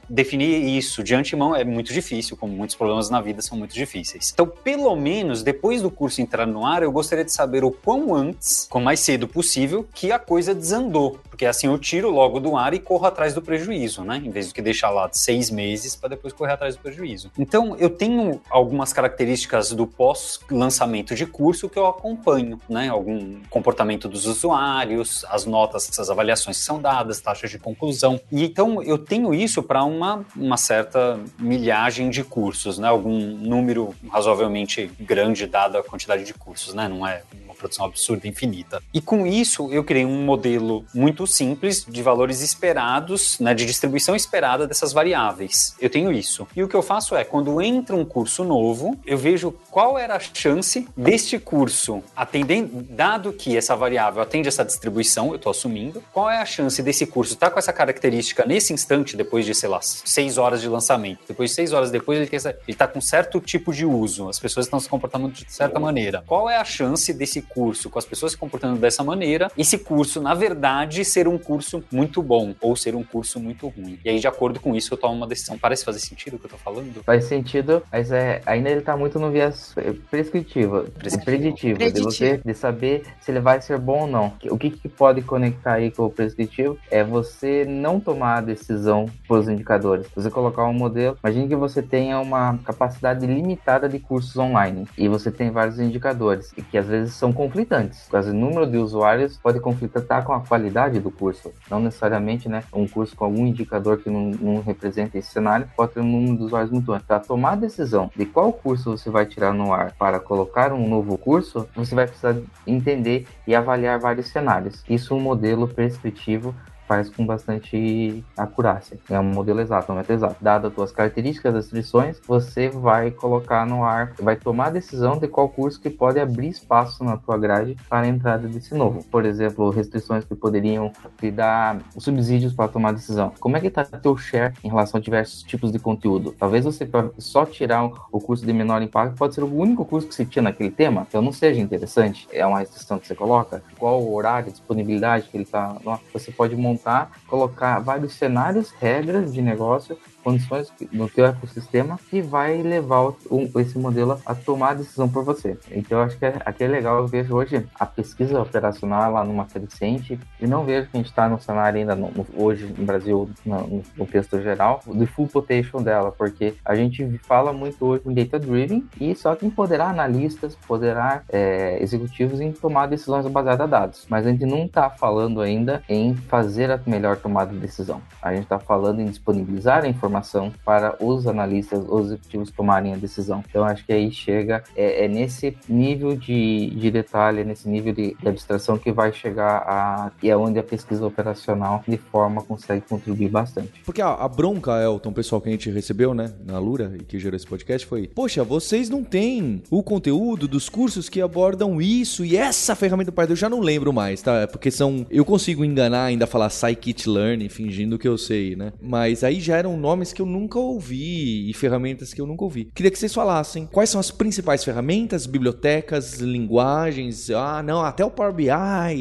Speaker 7: definir isso de antemão, é muito difícil, como muitos problemas na vida são muito difíceis. Então, pelo menos depois do curso entrar no ar, eu gostaria de saber o quão antes, com mais cedo possível, que a coisa desandou. Porque assim eu tiro logo do ar e corro atrás do prejuízo, né? Em vez de deixar lá seis meses para depois correr atrás do prejuízo. Então, eu tenho algumas características do pós-lançamento de curso que eu acompanho, né? Algum comportamento dos usuários, as notas essas avaliações são dadas, taxas de conclusão. E então eu tenho isso para uma, uma certa milhagem de cursos, né? Algum número razoavelmente grande dada a quantidade de cursos, né? Não é produção absurda, infinita. E com isso, eu criei um modelo muito simples de valores esperados, né, de distribuição esperada dessas variáveis. Eu tenho isso. E o que eu faço é, quando entra um curso novo, eu vejo qual era a chance deste curso, atendendo, dado que essa variável atende essa distribuição, eu estou assumindo, qual é a chance desse curso estar tá com essa característica nesse instante, depois de, sei lá, seis horas de lançamento. Depois de seis horas depois, ele está com certo tipo de uso, as pessoas estão se comportando de certa maneira. Qual é a chance desse curso com as pessoas se comportando dessa maneira, esse curso, na verdade, ser um curso muito bom ou ser um curso muito ruim. E aí, de acordo com isso, eu tomo uma decisão. Parece fazer sentido o que eu tô falando?
Speaker 4: Faz sentido, mas é, ainda ele tá muito no viés prescritivo,
Speaker 7: Prescritivo.
Speaker 4: preditivo, de
Speaker 5: Preditivo.
Speaker 4: você de saber se ele vai ser bom ou não. O que, que pode conectar aí com o prescritivo é você não tomar a decisão pelos indicadores. Você colocar um modelo, imagine que você tenha uma capacidade limitada de cursos online e você tem vários indicadores e que às vezes são conflitantes. O número de usuários pode conflitar com a qualidade do curso. Não necessariamente, né? Um curso com algum indicador que não, não representa esse cenário pode ter um número de usuários muito alto. Para tomar a decisão de qual curso você vai tirar no ar para colocar um novo curso, você vai precisar entender e avaliar vários cenários. Isso um modelo prescritivo faz com bastante acurácia. É um modelo exato, um método exato. Dadas as tuas características, as restrições, você vai colocar no ar, vai tomar a decisão de qual curso que pode abrir espaço na tua grade para a entrada desse novo. Por exemplo, restrições que poderiam te dar subsídios para tomar decisão. Como é que está teu share em relação a diversos tipos de conteúdo? Talvez você só tirar o curso de menor impacto pode ser o único curso que se tinha naquele tema, então não seja interessante. É uma restrição que você coloca. Qual o horário, disponibilidade que ele está. Você pode montar, colocar vários cenários, regras de negócio, condições no teu ecossistema que vai levar o- esse modelo a tomar a decisão por você. Então acho que é, aqui é legal, eu vejo hoje a pesquisa operacional lá numa crescente e não vejo que a gente está no cenário ainda no- no- hoje no Brasil, no, no contexto geral, do full potential dela, porque a gente fala muito hoje em data driven e só que empoderar analistas, empoderar é, executivos em tomar decisões baseadas em dados. Mas a gente não está falando ainda em fazer a melhor tomada de decisão. A gente está falando em disponibilizar a informação para os analistas, os executivos tomarem a decisão. Então acho que aí chega, é, é nesse nível de, de detalhe, nesse nível de, de abstração que vai chegar a. e é onde a pesquisa operacional de forma consegue contribuir bastante.
Speaker 2: Porque a, a bronca, Elton, pessoal que a gente recebeu, né, na Lura e que gerou esse podcast foi: Poxa, vocês não têm o conteúdo dos cursos que abordam isso e essa ferramenta para eu já não lembro mais, tá? Porque são. Eu consigo enganar, ainda falar Scikit-Learn, fingindo que eu sei, né? Mas aí já eram nomes que eu nunca ouvi e ferramentas que eu nunca ouvi. Queria que vocês falassem quais são as principais ferramentas, bibliotecas, linguagens. Ah, não, até o Power BI.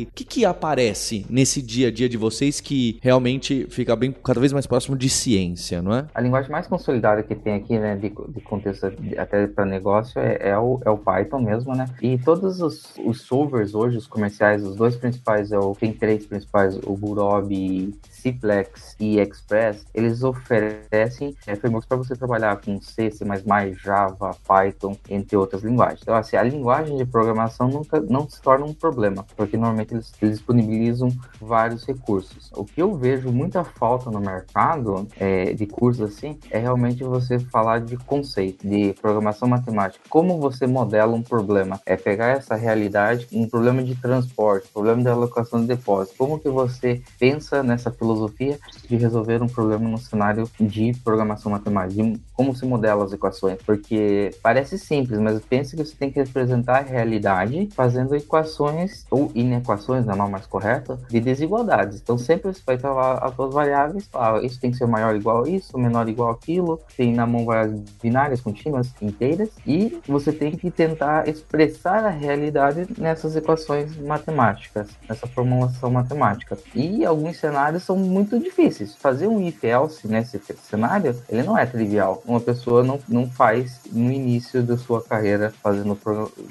Speaker 2: O que, que aparece nesse dia a dia de vocês que realmente fica bem cada vez mais próximo de ciência, não é?
Speaker 4: A linguagem mais consolidada que tem aqui, né, de, de contexto de- até para negócio é, é o, é o Python mesmo, né? E todos os, os solvers hoje, os comerciais, os dois principais, é o, tem três principais, o Burob, Ciplex e Express, eles oferecem é, frameworks para você trabalhar com C, C++, Java, Python, entre outras linguagens. Então, assim, a linguagem de programação nunca não se torna um problema, porque normalmente eles, eles disponibilizam vários recursos. O que eu vejo muita falta no mercado é, de cursos assim é realmente você falar de conceito, de programação matemática. Como você modela um problema? É pegar essa realidade, um problema de transporte, problema de alocação de depósito. Como que você pensa nessa de resolver um problema no cenário de programação matemática? De como se modela as equações? Porque parece simples, mas pense que você tem que representar a realidade fazendo equações ou inequações, na norma mais correta, de desigualdades. Então sempre você vai lá as suas variáveis, ah, isso tem que ser maior igual a isso, menor igual aquilo, tem na mão variáveis binárias, contínuas, inteiras, e você tem que tentar expressar a realidade nessas equações matemáticas, nessa formulação matemática. E alguns cenários são muito difíceis. Fazer um if-else nesse cenário, ele não é trivial. Uma pessoa não, não faz no início da sua carreira fazendo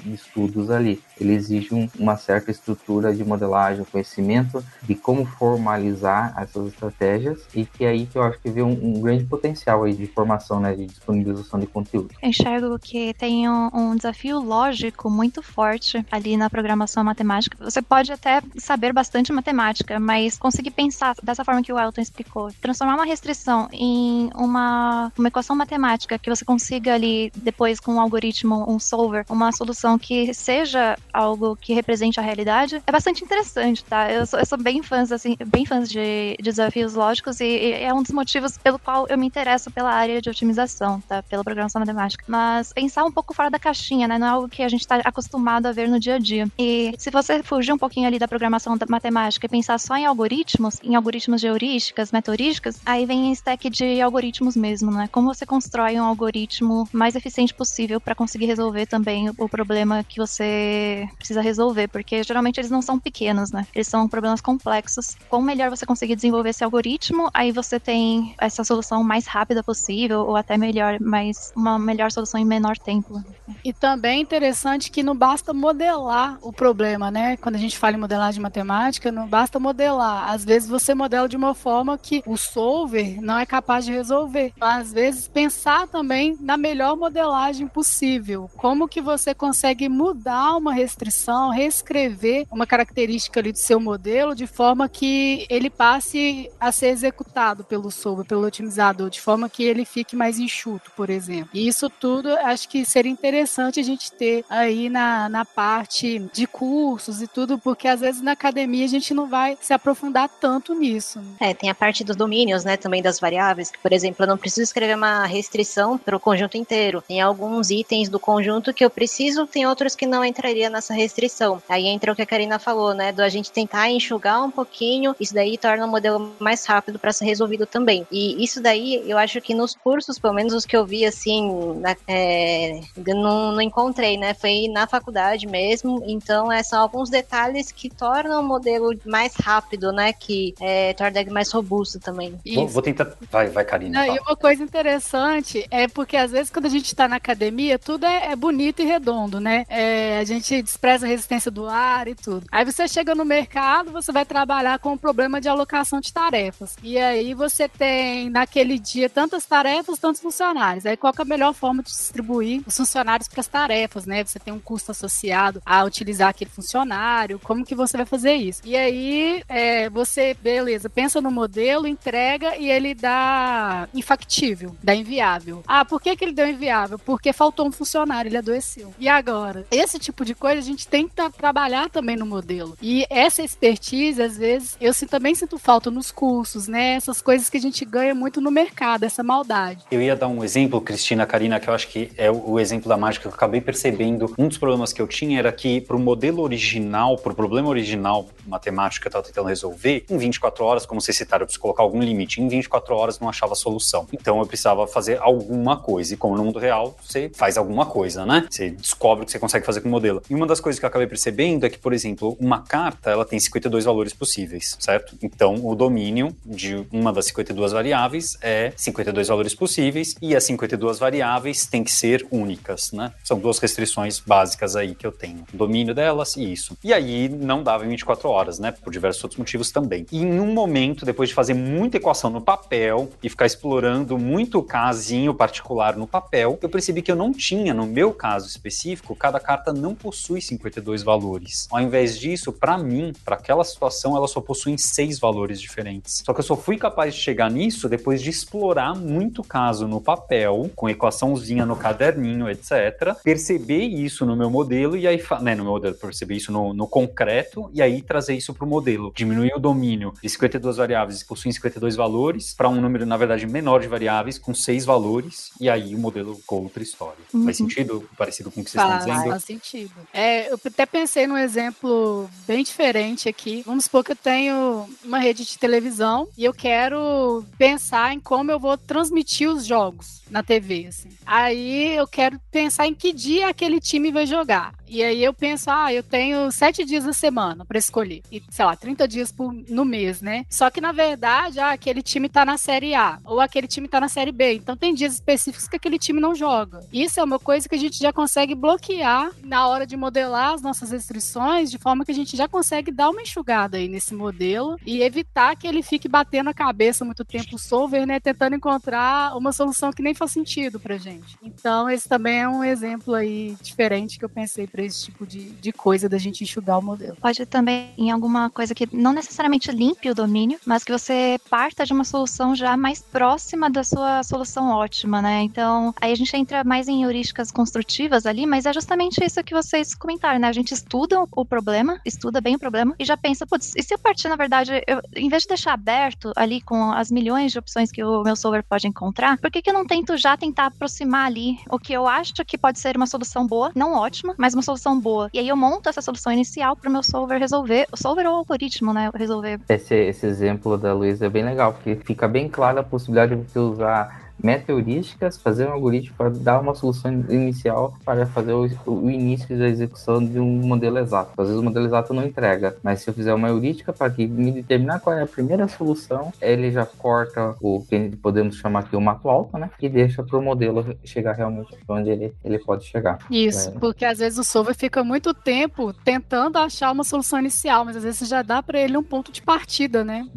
Speaker 4: estudos ali. Ele exige um- uma certa estrutura de modelagem, conhecimento de como formalizar essas estratégias e que é aí que eu acho que vê um, um grande potencial aí de formação, né, de disponibilização de conteúdo.
Speaker 3: Eu enxergo que tem um, um desafio lógico muito forte ali na programação matemática. Você pode até saber bastante matemática, mas conseguir pensar dessa forma que o Elton explicou, transformar uma restrição em uma, uma equação matemática que você consiga ali, depois com um algoritmo, um solver, uma solução que seja algo que represente a realidade, é bastante interessante, tá? Eu sou, eu sou bem fãs, assim, bem fãs de, de desafios lógicos e, e é um dos motivos pelo qual eu me interesso pela área de otimização, tá? Pela programação matemática. Mas pensar um pouco fora da caixinha, né? Não é algo que a gente está acostumado a ver no dia a dia. E se você fugir um pouquinho ali da programação matemática e pensar só em algoritmos, em algoritmos algoritmos de heurísticas, metorísticas, aí vem a stack de algoritmos mesmo, né? Como você constrói um algoritmo mais eficiente possível para conseguir resolver também o problema que você precisa resolver, porque geralmente eles não são pequenos, né? Eles são problemas complexos. Como melhor você conseguir desenvolver esse algoritmo, aí você tem essa solução mais rápida possível, ou até melhor, mas uma melhor solução em menor tempo.
Speaker 5: E também é interessante que não basta modelar o problema, né? Quando a gente fala em modelagem matemática, não basta modelar. Às vezes você modela de uma forma que o solver não é capaz de resolver. Às vezes pensar também na melhor modelagem possível. Como que você consegue mudar uma restrição, reescrever uma característica ali do seu modelo de forma que ele passe a ser executado pelo solver, pelo otimizador, de forma que ele fique mais enxuto, por exemplo. E isso tudo acho que seria interessante a gente ter aí na, na parte de cursos e tudo, porque às vezes na academia a gente não vai se aprofundar tanto nisso.
Speaker 6: É, tem a parte dos domínios, né, também das variáveis, que, por exemplo, eu não preciso escrever uma restrição para o conjunto inteiro. Tem alguns itens do conjunto que eu preciso, tem outros que não entraria nessa restrição. Aí entra o que a Karina falou, né, do a gente tentar enxugar um pouquinho, isso daí torna o modelo mais rápido para ser resolvido também. E isso daí, eu acho que nos cursos, pelo menos os que eu vi, assim, na, é, não, não encontrei, né, foi na faculdade mesmo, então é, são alguns detalhes que tornam o modelo mais rápido, né, que é, torna ele mais robusto também.
Speaker 7: Vou, vou, tentar, vai, vai, Karina.
Speaker 5: Não, e uma coisa interessante é porque às vezes quando a gente está na academia, tudo é, é, bonito e redondo, né, é, a gente despreza a resistência do ar e tudo. Aí você chega no mercado, você vai trabalhar com o problema de alocação de tarefas. E aí você tem naquele dia tantas tarefas, tantos funcionários. Aí qual é a melhor forma de distribuir os funcionários para as tarefas, né? Você tem um custo associado a utilizar aquele funcionário, como que você vai fazer isso? E aí é, você, beleza, pensa no modelo, entrega e ele dá infactível, dá inviável. Ah, por que, que ele deu inviável? Porque faltou um funcionário, ele adoeceu. E agora? Esse tipo de coisa a gente tem que trabalhar também no modelo. E essa expertise, às vezes, eu também sinto falta nos cursos, né? Essas coisas que a gente ganha muito no mercado, essa maldade.
Speaker 7: Eu ia dar um exemplo, Cristina, Karina, que eu acho que é o exemplo da mágica que eu acabei percebendo. Um dos problemas que eu tinha era que, para o modelo original, para o problema original matemático que eu estava tentando resolver, em 24 horas, como vocês citaram, eu preciso colocar algum limite. Em 24 horas não achava solução. Então eu precisava fazer alguma coisa. E como no mundo real, você faz alguma coisa, né? Você descobre o que você consegue fazer com o modelo. E uma das coisas que eu acabei percebendo é que, por exemplo, uma carta ela tem 52 valores possíveis, certo? Então o domínio de uma das 52 variáveis é 52 valores possíveis e as 52 variáveis têm que ser únicas, né? São duas restrições básicas aí que eu tenho. Domínio delas e isso. E aí não dava em 24 horas, né? Por diversos outros motivos também. E em um momento, depois de fazer muita equação no papel e ficar explorando muito casinho particular no papel, eu percebi que eu não tinha, no meu caso específico, cada carta não possui 52 valores. Ao invés disso, para mim, para aquela situação, ela só possui seis valores diferentes. Só que eu só fui capaz de chegar nisso depois de explorar muito caso no papel, com equaçãozinha no caderninho, etc. Perceber isso no meu modelo e aí, né, no meu modelo, perceber isso no, no concreto e aí trazer isso para o modelo. Diminuir o domínio de 52 variáveis possuem 52 valores para um número, na verdade, menor de variáveis com seis valores e aí o modelo ficou outra história. Uhum. Faz sentido? Parecido com o que vocês
Speaker 5: faz,
Speaker 7: estão dizendo?
Speaker 5: Faz sentido. É, eu até pensei num exemplo bem diferente aqui. Vamos supor que eu tenho uma rede de televisão e eu quero pensar em como eu vou transmitir os jogos na TV, assim. Aí eu quero pensar em que dia aquele time vai jogar. E aí eu penso, ah, eu tenho sete dias na semana para escolher. E, sei lá, 30 dias por, no mês, né? Só que, na verdade, ah, aquele time tá na Série A. Ou aquele time tá na Série B. Então tem dias específicos que aquele time não joga. Isso é uma coisa que a gente já consegue bloquear na hora de modelar as nossas restrições, de forma que a gente já consegue dar uma enxugada aí nesse modelo e evitar que ele fique batendo a cabeça muito tempo o solver, né? Tentando encontrar uma solução que nem faz sentido pra gente. Então, esse também é um exemplo aí diferente que eu pensei para esse tipo de, de coisa da gente enxugar o modelo.
Speaker 3: Pode também em alguma coisa que não necessariamente limpe o domínio, mas que você parta de uma solução já mais próxima da sua solução ótima, né? Então, aí a gente entra mais em heurísticas construtivas ali, mas é justamente isso que vocês comentaram, né? A gente estuda o problema, estuda bem o problema e já pensa, putz, e se eu partir, na verdade, eu, em vez de deixar aberto ali com as milhões de opções que o meu solver pode encontrar, por que, que eu não tento já tentar aproximar ali o que eu acho que pode ser uma solução boa, não ótima, mas uma solução boa. E aí eu monto essa solução inicial para o meu solver resolver, o solver ou o algoritmo, né, resolver.
Speaker 4: Esse, esse exemplo da Luísa é bem legal, porque fica bem clara a possibilidade de você usar metaheurísticas, fazer um algoritmo para dar uma solução inicial para fazer o, o, início da execução de um modelo exato. Às vezes o modelo exato não entrega, mas se eu fizer uma heurística para que me determinar qual é a primeira solução, ele já corta o que podemos chamar aqui o mato alto, né? E deixa para o modelo chegar realmente onde ele, ele pode chegar.
Speaker 5: Isso, é. porque às vezes o solver fica muito tempo tentando achar uma solução inicial, mas às vezes já dá para ele um ponto de partida, né?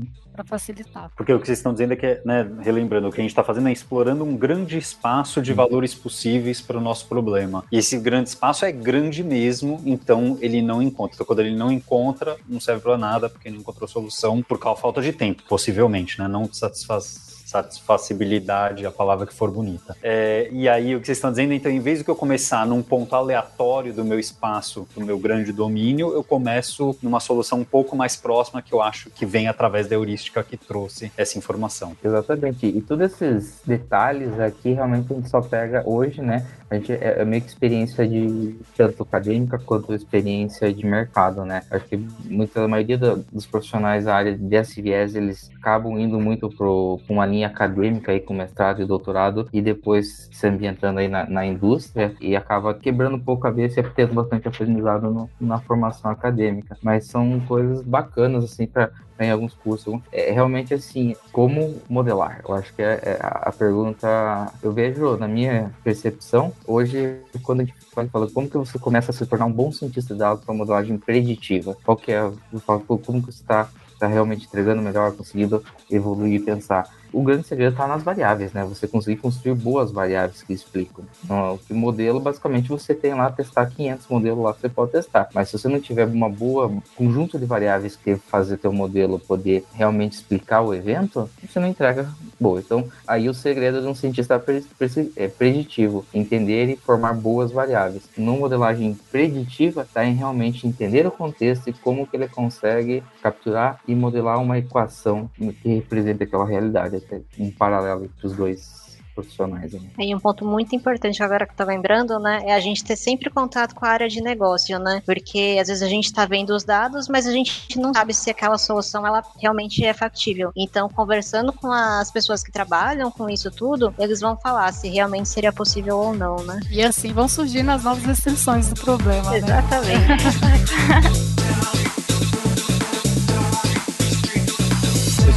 Speaker 5: Para facilitar.
Speaker 7: Porque o que vocês estão dizendo é que, né, relembrando, o que a gente está fazendo é explorando um grande espaço de valores possíveis para o nosso problema. E esse grande espaço é grande mesmo, então ele não encontra. Então, quando ele não encontra, não serve para nada, porque não encontrou solução por causa falta de tempo, possivelmente, né? Não satisfaz satisfacibilidade, a palavra que for bonita. É, e aí, o que vocês estão dizendo, então, em vez de eu começar num ponto aleatório do meu espaço, do meu grande domínio, eu começo numa solução um pouco mais próxima que eu acho que vem através da heurística que trouxe essa informação.
Speaker 4: Exatamente. E todos esses detalhes aqui, realmente, a gente só pega hoje, né? A gente é, é meio que experiência de tanto acadêmica quanto experiência de mercado, né? Acho que muita a maioria dos profissionais da área de SVS, eles acabam indo muito para uma linha acadêmica aí com mestrado e doutorado e depois se ambientando aí na, na indústria e acaba quebrando um pouco a cabeça e tendo bastante aprendizado no, na formação acadêmica. Mas são coisas bacanas, assim, para em alguns cursos. É realmente assim, como modelar? Eu acho que é, é a pergunta. Eu vejo na minha percepção hoje quando a gente fala como que você começa a se tornar um bom cientista de dados para modelagem preditiva. Qual que é? Como que você está tá realmente entregando melhor, conseguindo evoluir e pensar. O grande segredo está nas variáveis, né? Você conseguir construir boas variáveis que explicam. Então, o modelo, basicamente, você tem lá testar 500 modelos lá que você pode testar. Mas se você não tiver uma boa conjunto de variáveis que fazer teu modelo poder realmente explicar o evento, você não entrega boa. Então, aí o segredo de um cientista é preditivo, entender e formar boas variáveis. No modelagem preditiva, está em realmente entender o contexto e como que ele consegue capturar e modelar uma equação que representa aquela realidade um paralelo entre os dois profissionais. Né?
Speaker 6: E um ponto muito importante agora que eu tô lembrando, né, é a gente ter sempre contato com a área de negócio, né? Porque às vezes a gente está vendo os dados, mas a gente não sabe se aquela solução ela realmente é factível. Então, conversando com as pessoas que trabalham com isso tudo, eles vão falar se realmente seria possível ou não, né?
Speaker 5: E assim vão surgindo as novas restrições do problema.
Speaker 6: Né? Exatamente. Né? <laughs>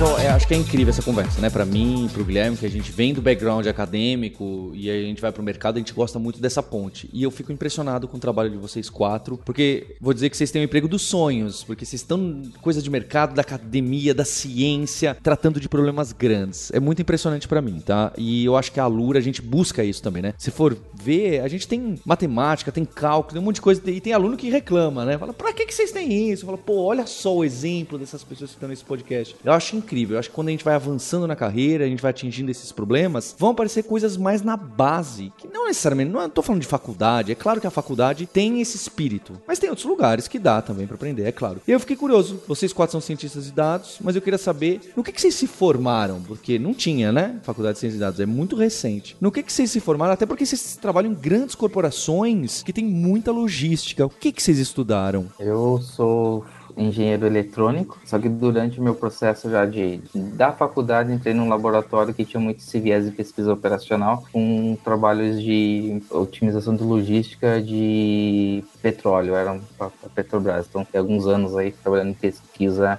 Speaker 2: Pessoal, é, acho que é incrível essa conversa, né? Para mim, pro Guilherme, que a gente vem do background acadêmico e a gente vai pro mercado, a gente gosta muito dessa ponte. E eu fico impressionado com o trabalho de vocês quatro, porque vou dizer que vocês têm o emprego dos sonhos, porque vocês estão coisa de mercado, da academia, da ciência, tratando de problemas grandes. É muito impressionante para mim, tá? E eu acho que a Lura, a gente busca isso também, né? Se for ver, a gente tem matemática, tem cálculo, tem um monte de coisa, e tem aluno que reclama, né? Fala, pra que, que vocês têm isso? Fala, pô, olha só o exemplo dessas pessoas que estão nesse podcast. Eu acho incrível. Eu acho que quando a gente vai avançando na carreira, a gente vai atingindo esses problemas, vão aparecer coisas mais na base, que não necessariamente, não estou falando de faculdade, é claro que a faculdade tem esse espírito, mas tem outros lugares que dá também para aprender, é claro. E eu fiquei curioso, vocês quatro são cientistas de dados, mas eu queria saber no que, que vocês se formaram, porque não tinha, né? Faculdade de Ciências de Dados, é muito recente. No que, que vocês se formaram, até porque vocês trabalham em grandes corporações que tem muita logística. O que, que vocês estudaram?
Speaker 4: Eu sou engenheiro eletrônico, só que durante o meu processo já de da faculdade entrei num laboratório que tinha muito esse viés de pesquisa operacional com trabalhos de otimização de logística de petróleo, era para Petrobras. Então, tem alguns anos aí trabalhando em pesquisa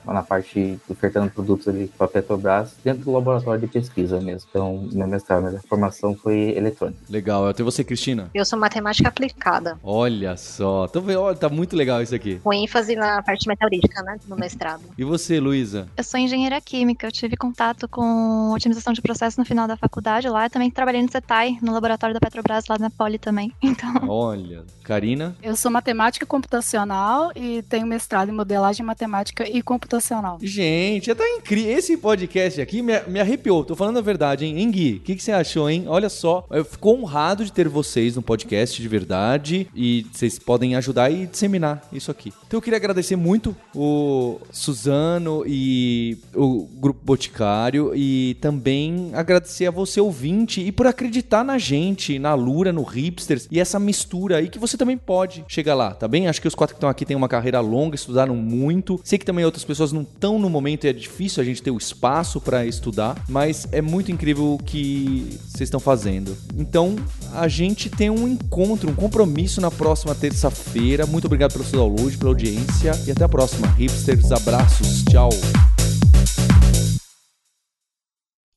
Speaker 4: na parte ofertando produtos ali para Petrobras dentro do laboratório de pesquisa mesmo. Então, meu mestrado, minha formação foi eletrônica.
Speaker 2: Legal. Até você, Cristina?
Speaker 6: Eu sou matemática aplicada.
Speaker 2: Olha só. Então, olha, tá muito legal isso aqui.
Speaker 6: Com ênfase na parte metalúrgica, né, no mestrado.
Speaker 2: E você, Luísa?
Speaker 3: Eu sou engenheira química. Eu tive contato com otimização de processo no final da faculdade lá. Eu também trabalhei no CETAI, no laboratório da Petrobras lá na Poli também. <laughs> Então...
Speaker 2: Olha. Karina?
Speaker 5: Eu sou matemática computacional e tenho mestrado em modelagem matemática e computacional.
Speaker 2: Gente, é tão incrível. Esse podcast aqui me, me arrepiou. Tô falando a verdade, hein? Hein, Gui? O que, que você achou, hein? Olha só. Eu fico honrado de ter vocês no podcast de verdade e vocês podem ajudar e disseminar isso aqui. Então eu queria agradecer muito muito o Suzano e o Grupo Boticário e também agradecer a você ouvinte e por acreditar na gente, na Lura, no Hipsters e essa mistura aí que você também pode chegar lá, tá bem? Acho que os quatro que estão aqui têm uma carreira longa, estudaram muito. Sei que também outras pessoas não estão no momento e é difícil a gente ter o espaço para estudar, mas é muito incrível o que vocês estão fazendo. Então, a gente tem um encontro, um compromisso na próxima terça-feira. Muito obrigado pelo seu download, pela audiência e até a próxima. Hipsters, abraços, tchau.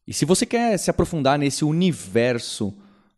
Speaker 2: E se você quer se aprofundar nesse universo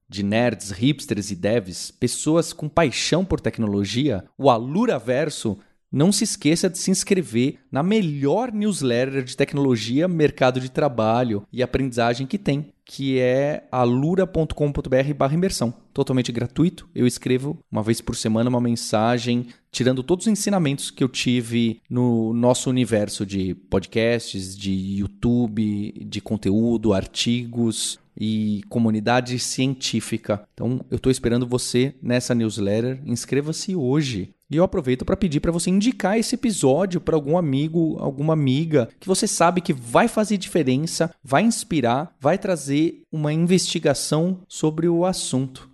Speaker 2: de nerds, hipsters e devs, pessoas com paixão por tecnologia, o Alura Verso não se esqueça de se inscrever na melhor newsletter de tecnologia, mercado de trabalho e aprendizagem que tem, que é alura.com.br imersão. Totalmente gratuito. Eu escrevo uma vez por semana uma mensagem tirando todos os ensinamentos que eu tive no nosso universo de podcasts, de YouTube, de conteúdo, artigos e comunidade científica. Então, eu estou esperando você nessa newsletter. Inscreva-se hoje. E eu aproveito para pedir para você indicar esse episódio para algum amigo, alguma amiga que você sabe que vai fazer diferença, vai inspirar, vai trazer uma investigação sobre o assunto.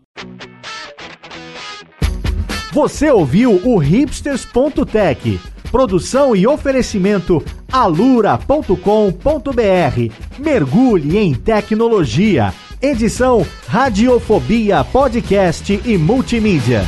Speaker 1: Você ouviu o hipsters.tech. Produção e oferecimento alura.com.br. Mergulhe em tecnologia. Edição Radiofobia Podcast e Multimídia.